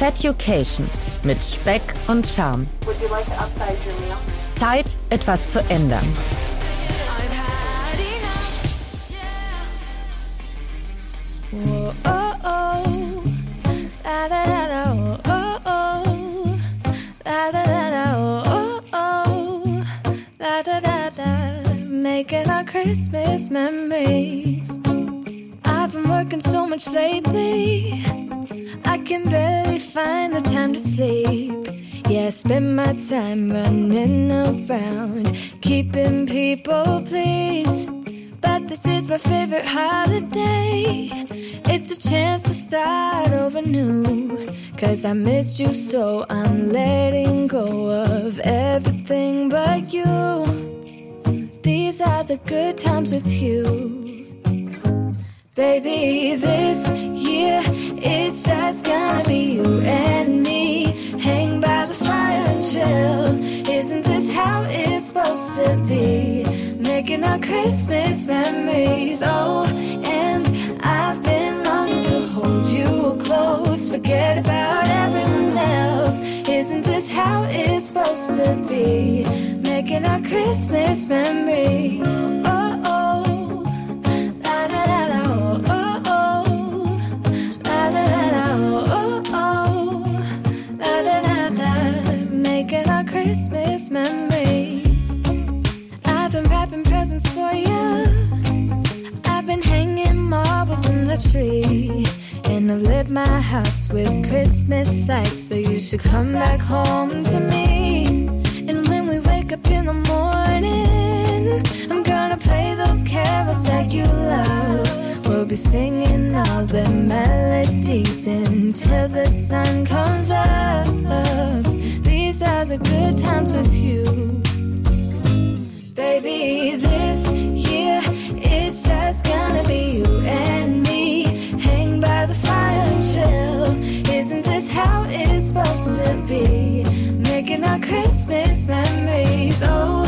Feducation mit Speck und Charme. Would you like to upsize your meal? Zeit, etwas zu ändern. Whoa, oh, oh. La, da, da, da, oh, oh, oh. La, da, da, da, oh, oh, oh. La, da, da, da. Making our Christmas memories. I've been working so much lately. Can barely find the time to sleep. Yeah, I spend my time running around, keeping people pleased. But this is my favorite holiday. It's a chance to start over new. Cause I missed you, so I'm letting go of everything but you. These are the good times with you. Baby, this year it's just gonna be you and me. Hang by the fire and chill. Isn't this how it's supposed to be? Making our Christmas memories. Oh, and I've been longing to hold you close. Forget about everyone else. Isn't this how it's supposed to be? Making our Christmas memories. Oh. Memories. I've been wrapping presents for you. I've been hanging marbles in the tree. And I've lit my house with Christmas lights. So you should come back home to me. And when we wake up in the morning, I'm gonna play those carols that you love. We'll be singing all the melodies until the sun comes up. These the good times with you. Baby, this year it's just gonna be you and me. Hang by the fire and chill. Isn't this how it's supposed to be? Making our Christmas memories. Oh,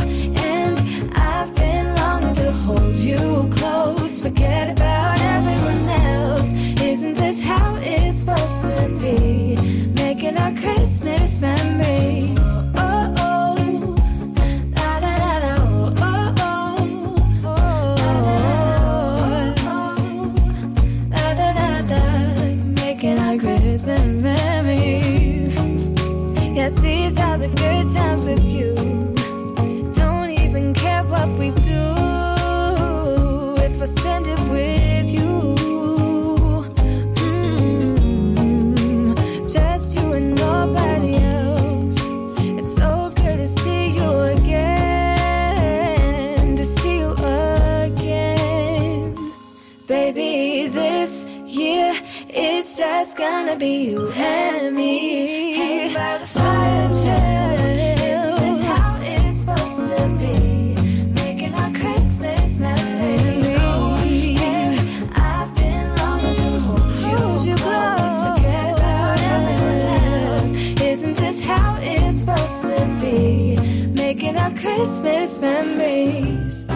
and I've been longing to hold you close. Forget about everyone else. Isn't this how it's supposed to be? Making our Christmas memories. Be you. Don't even care what we do. If I send it with you. Hmm, just you and memories.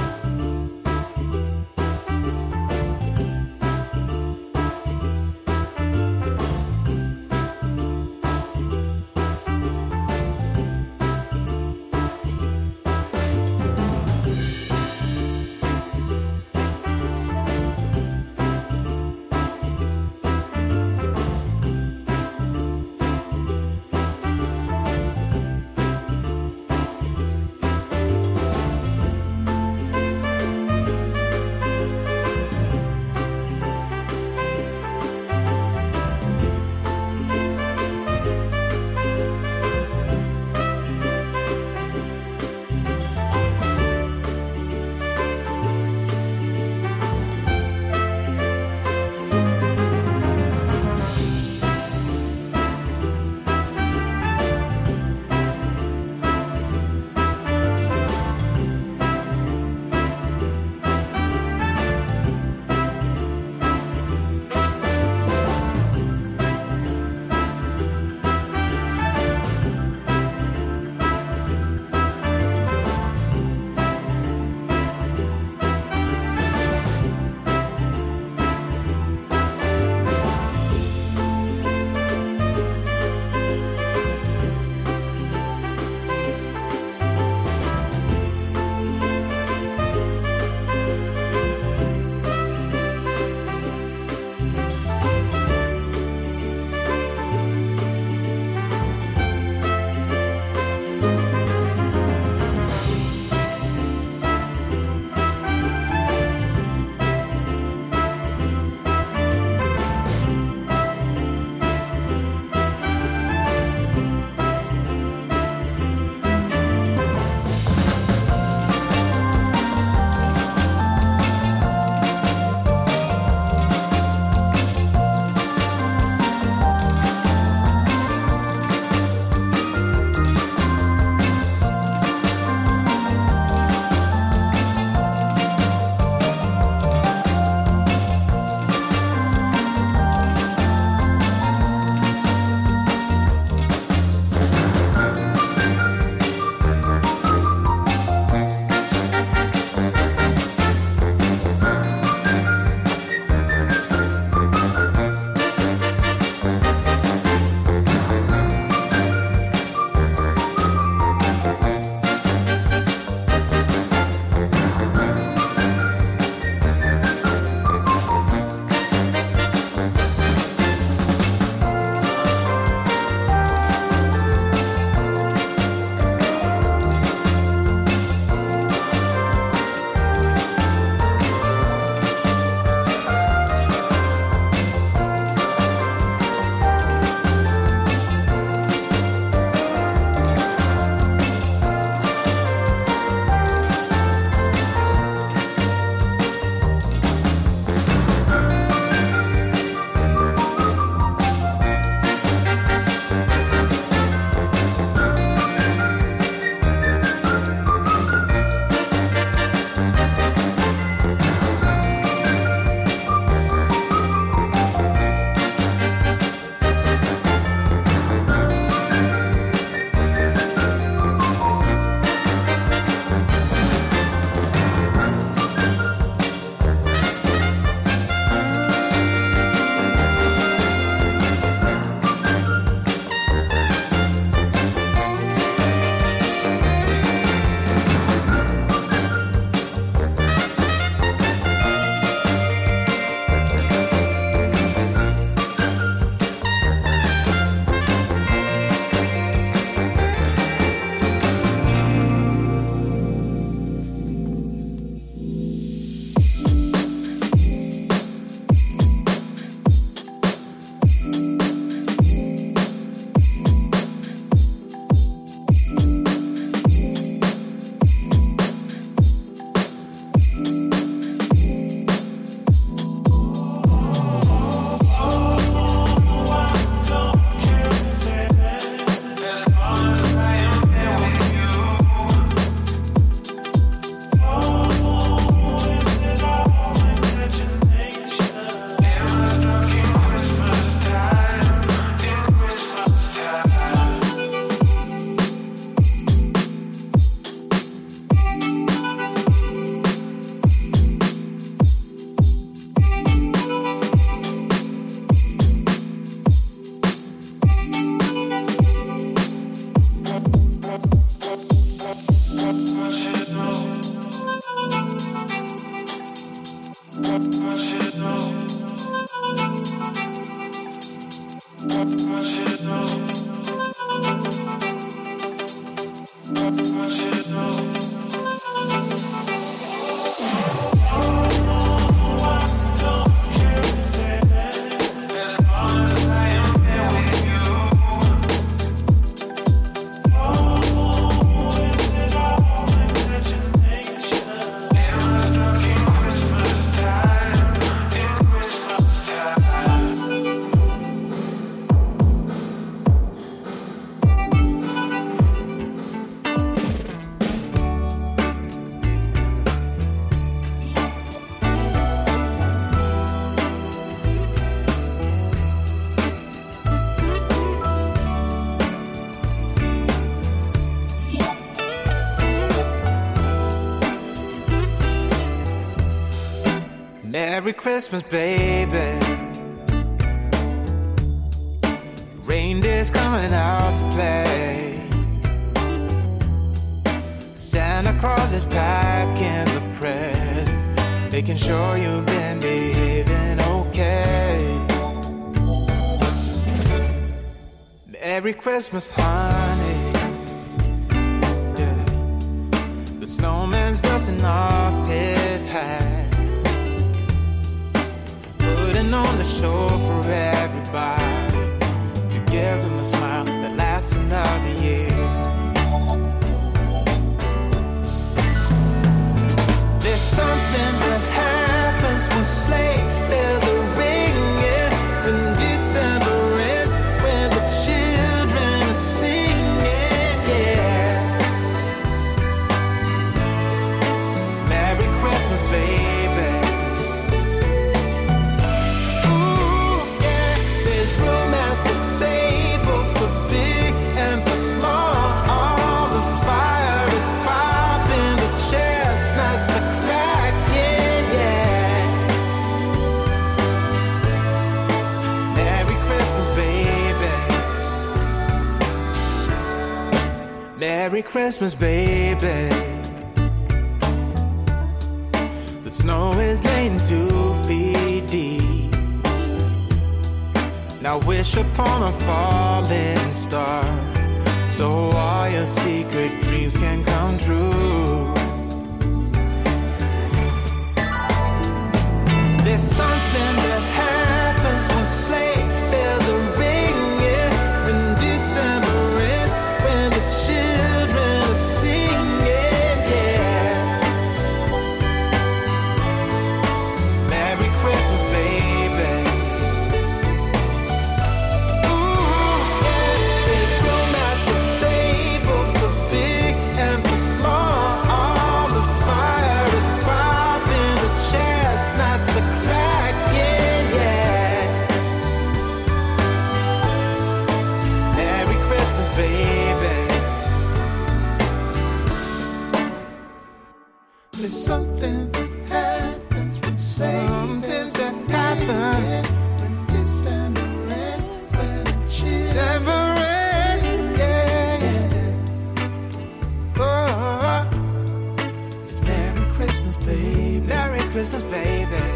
Christmas, baby. Reindeer's coming out to play. Santa Claus is packing the presents, making sure you've been behaving okay. Merry Christmas, honey. Christmas, baby. The snow is laying two feet deep. Now wish upon a falling star, so all your secret dreams can come true. There's something that baby.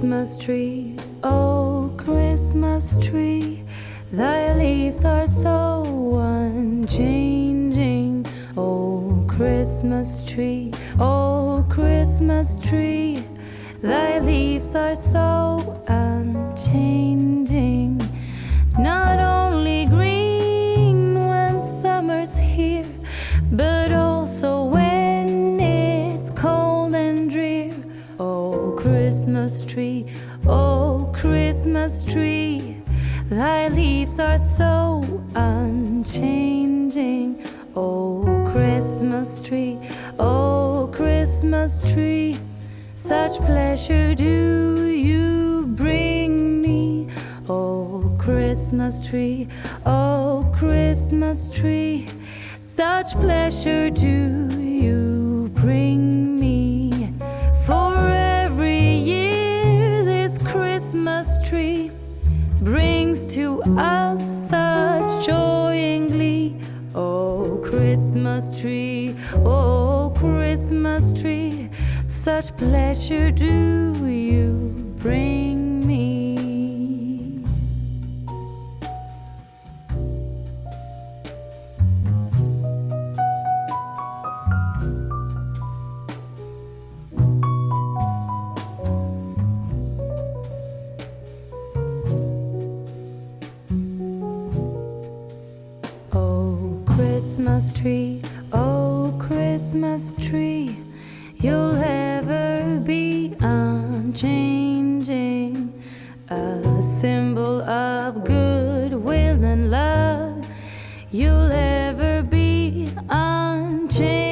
Christmas tree, oh Christmas tree, thy leaves are so unchanging. Oh Christmas tree, oh Christmas tree, thy leaves are so unchanging. Christmas tree, thy leaves are so unchanging. Oh, Christmas tree, oh, Christmas tree, such pleasure do you bring me. Oh, Christmas tree, oh, Christmas tree, such pleasure do such pleasure do you bring me. Oh, Christmas tree, oh, Christmas tree, you'll be unchanging. A symbol of goodwill and love, you'll ever be unchanging.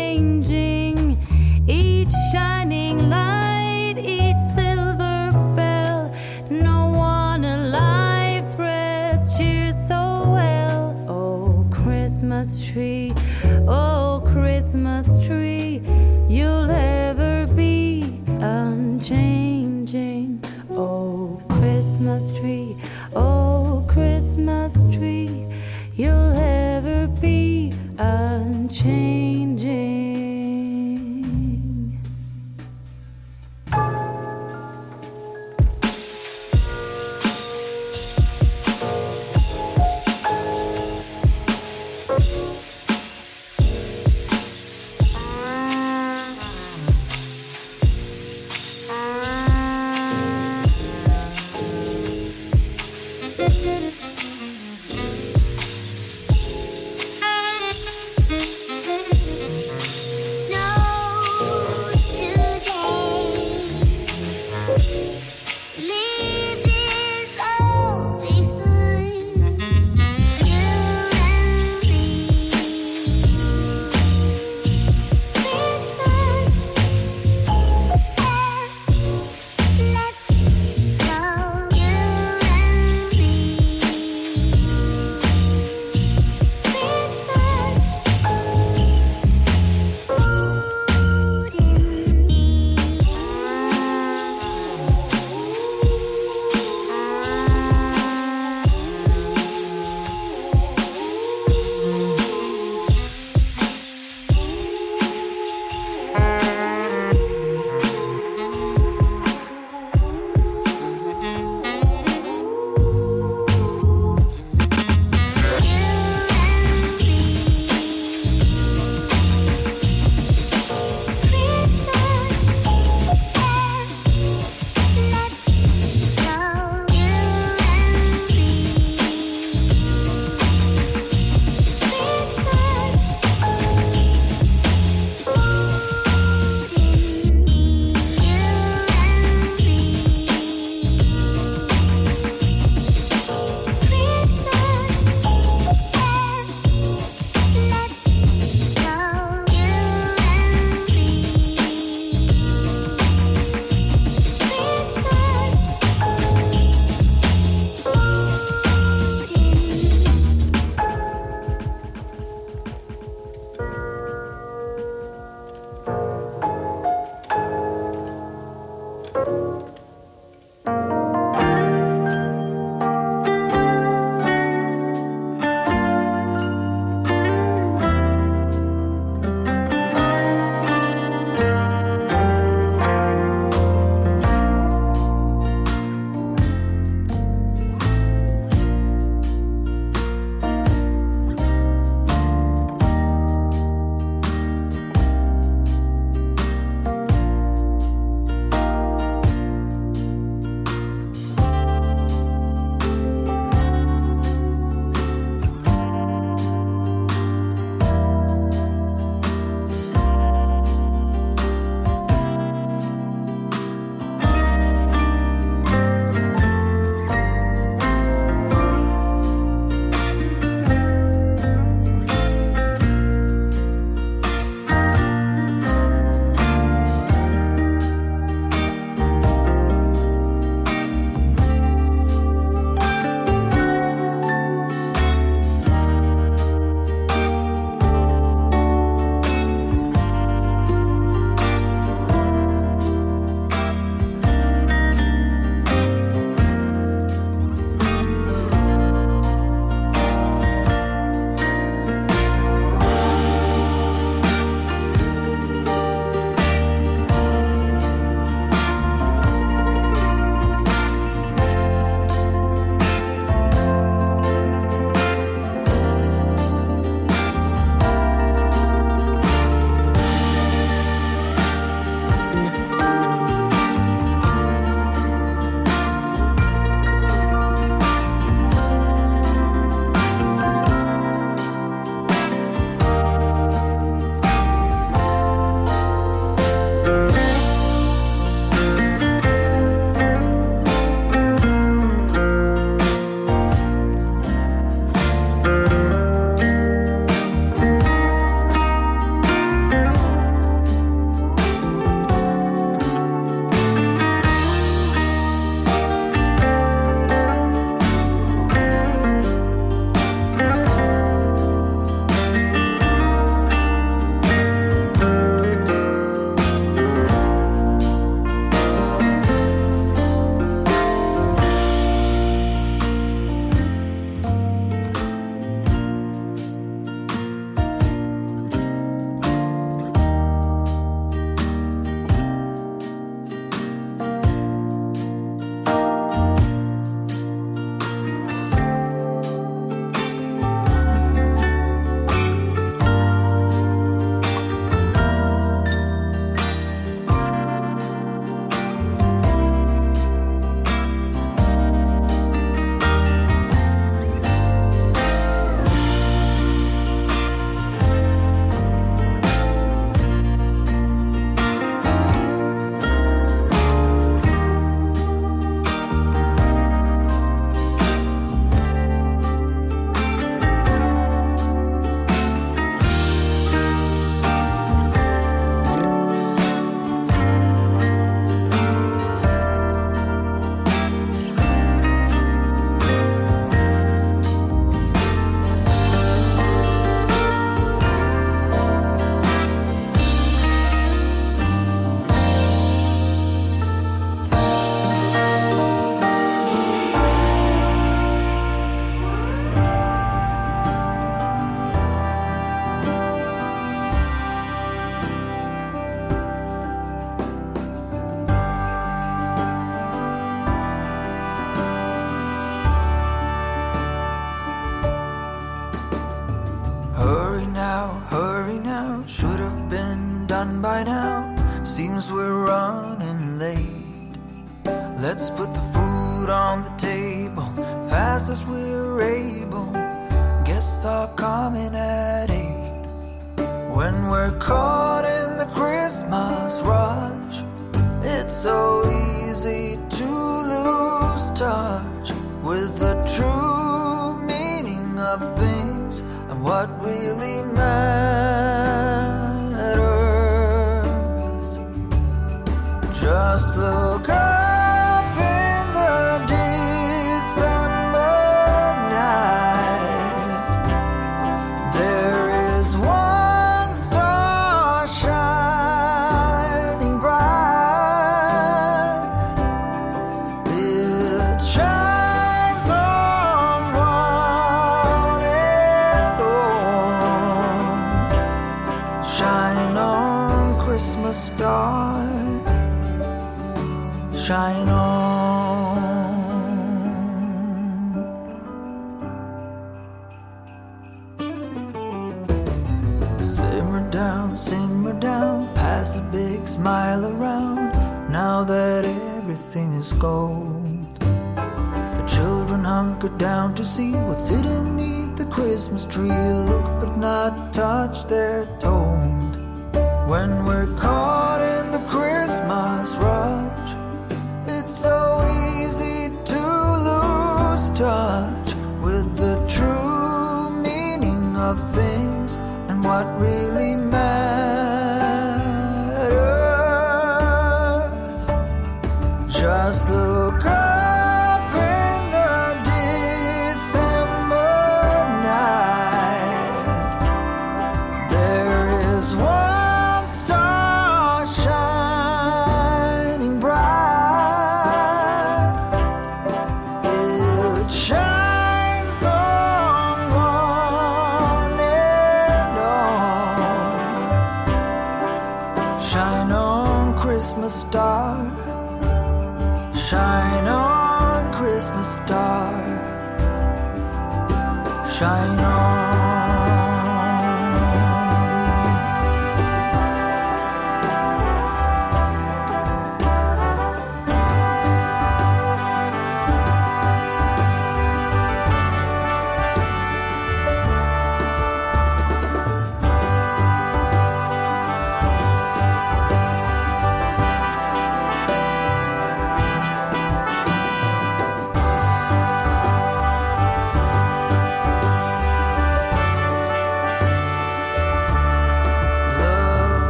Each shining light, each silver bell, no one alive spreads cheer so well. Oh, Christmas tree, unchanging. Seems we're running late. Let's put the food on the table fast as we're able. Guests are coming at eight. When we're caught in the Christmas rush, it's so easy to lose touch with the true meaning of things and what really matters. Just look up down to see what's hidden beneath the Christmas tree. Look but not touch, they're told. When we're caught in the Christmas rush, it's so easy to lose touch with the true meaning of things and what really matters. Just look up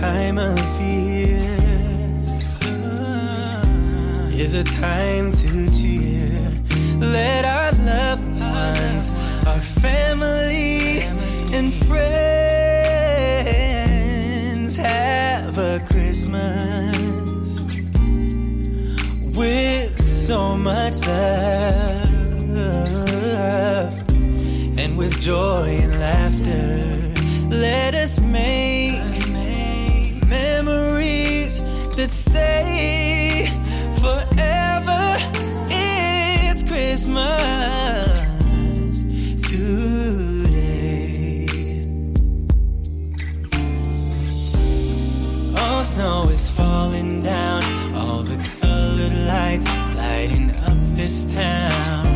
time of year ah, is a time to cheer. Let our loved ones, our family, and friends have a Christmas with so much love and with joy and laughter. Let us make It stay forever. It's Christmas today. All snow is falling down, all the colored lights lighting up this town.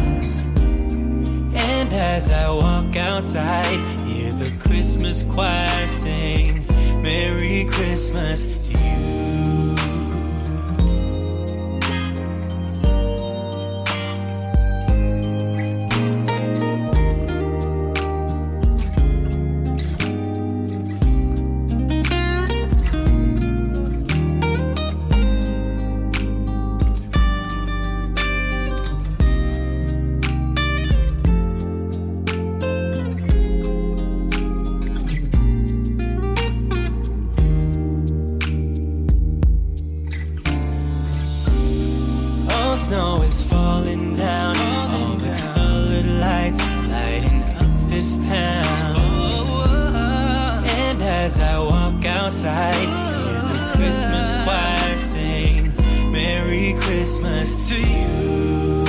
And as I walk outside, hear the Christmas choir sing. Merry Christmas, Christmas to you.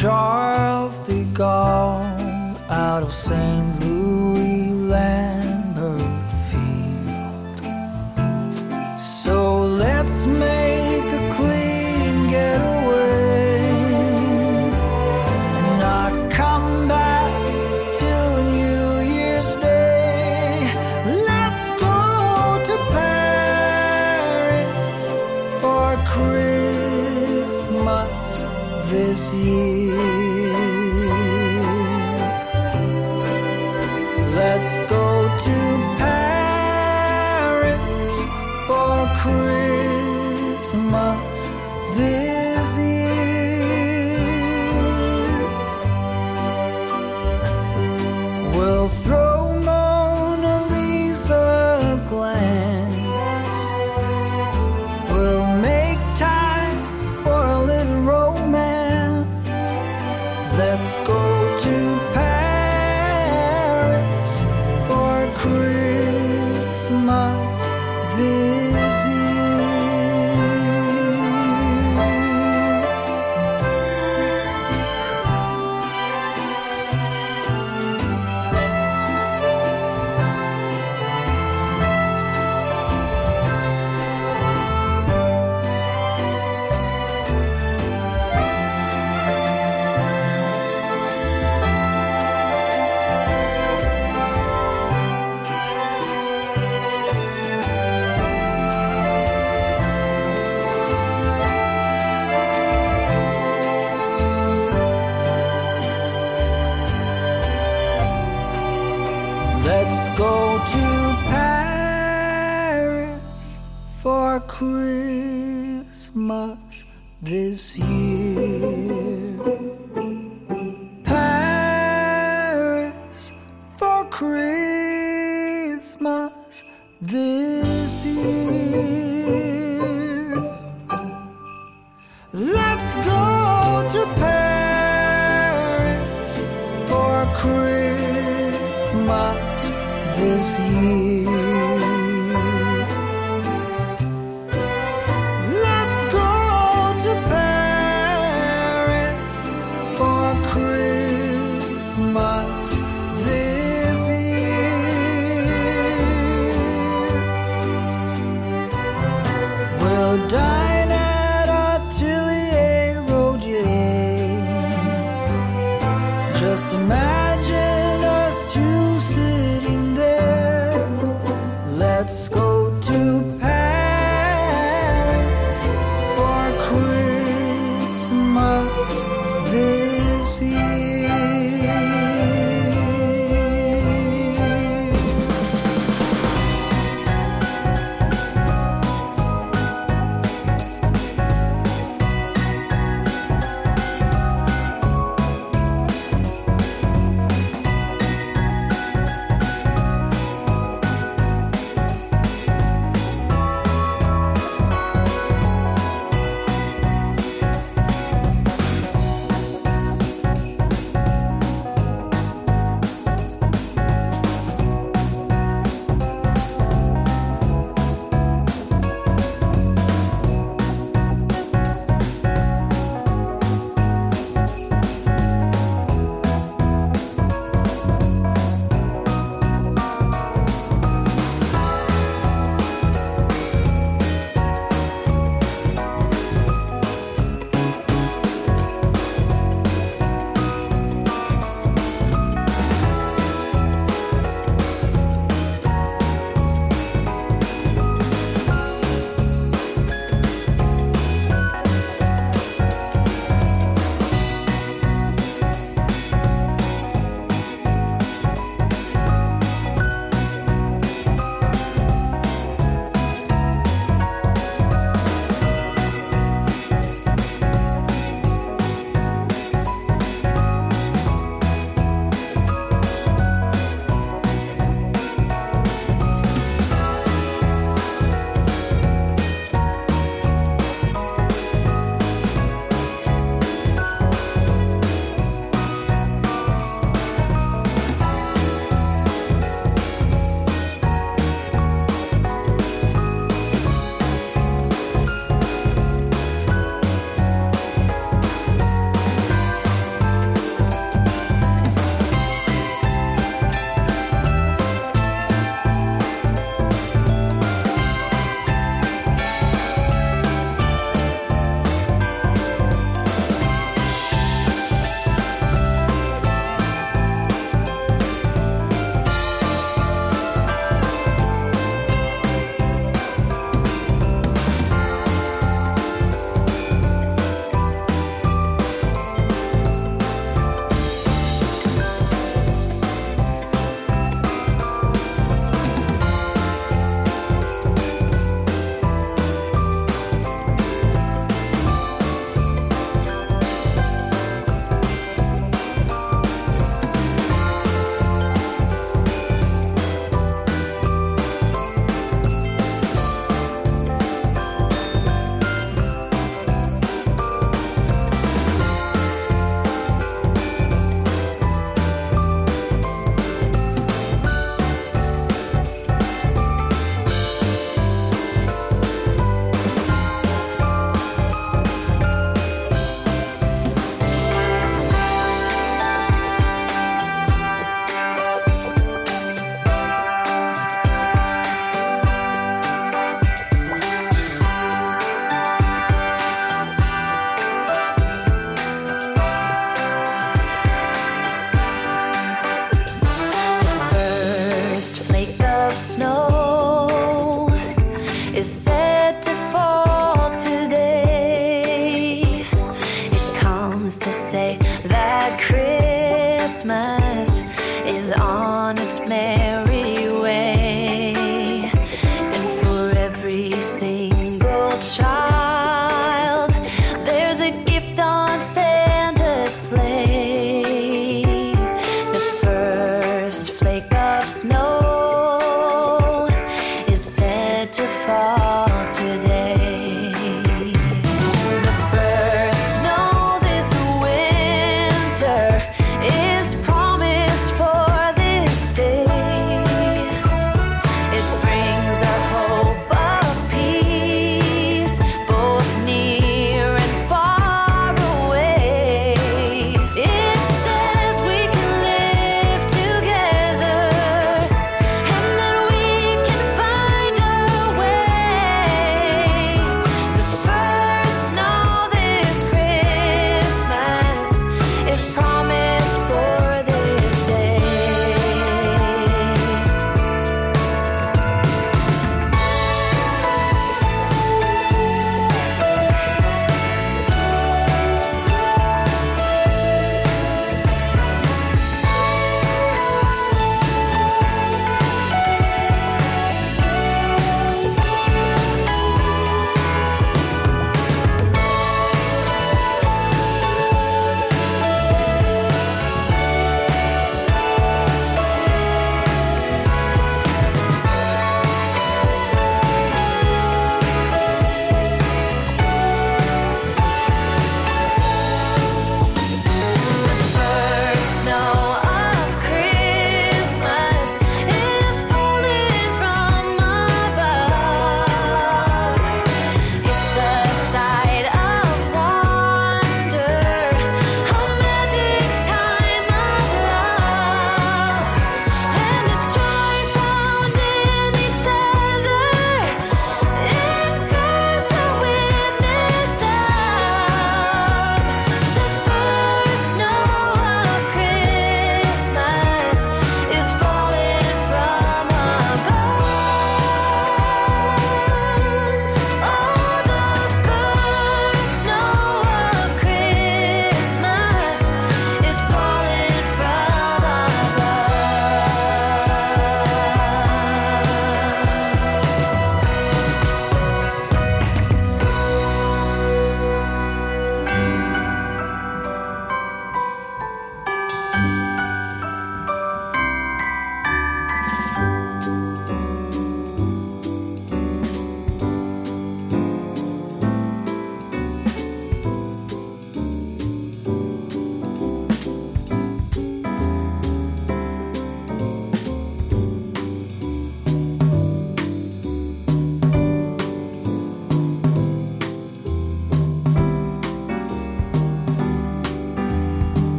Charles de Gaulle out of St. Go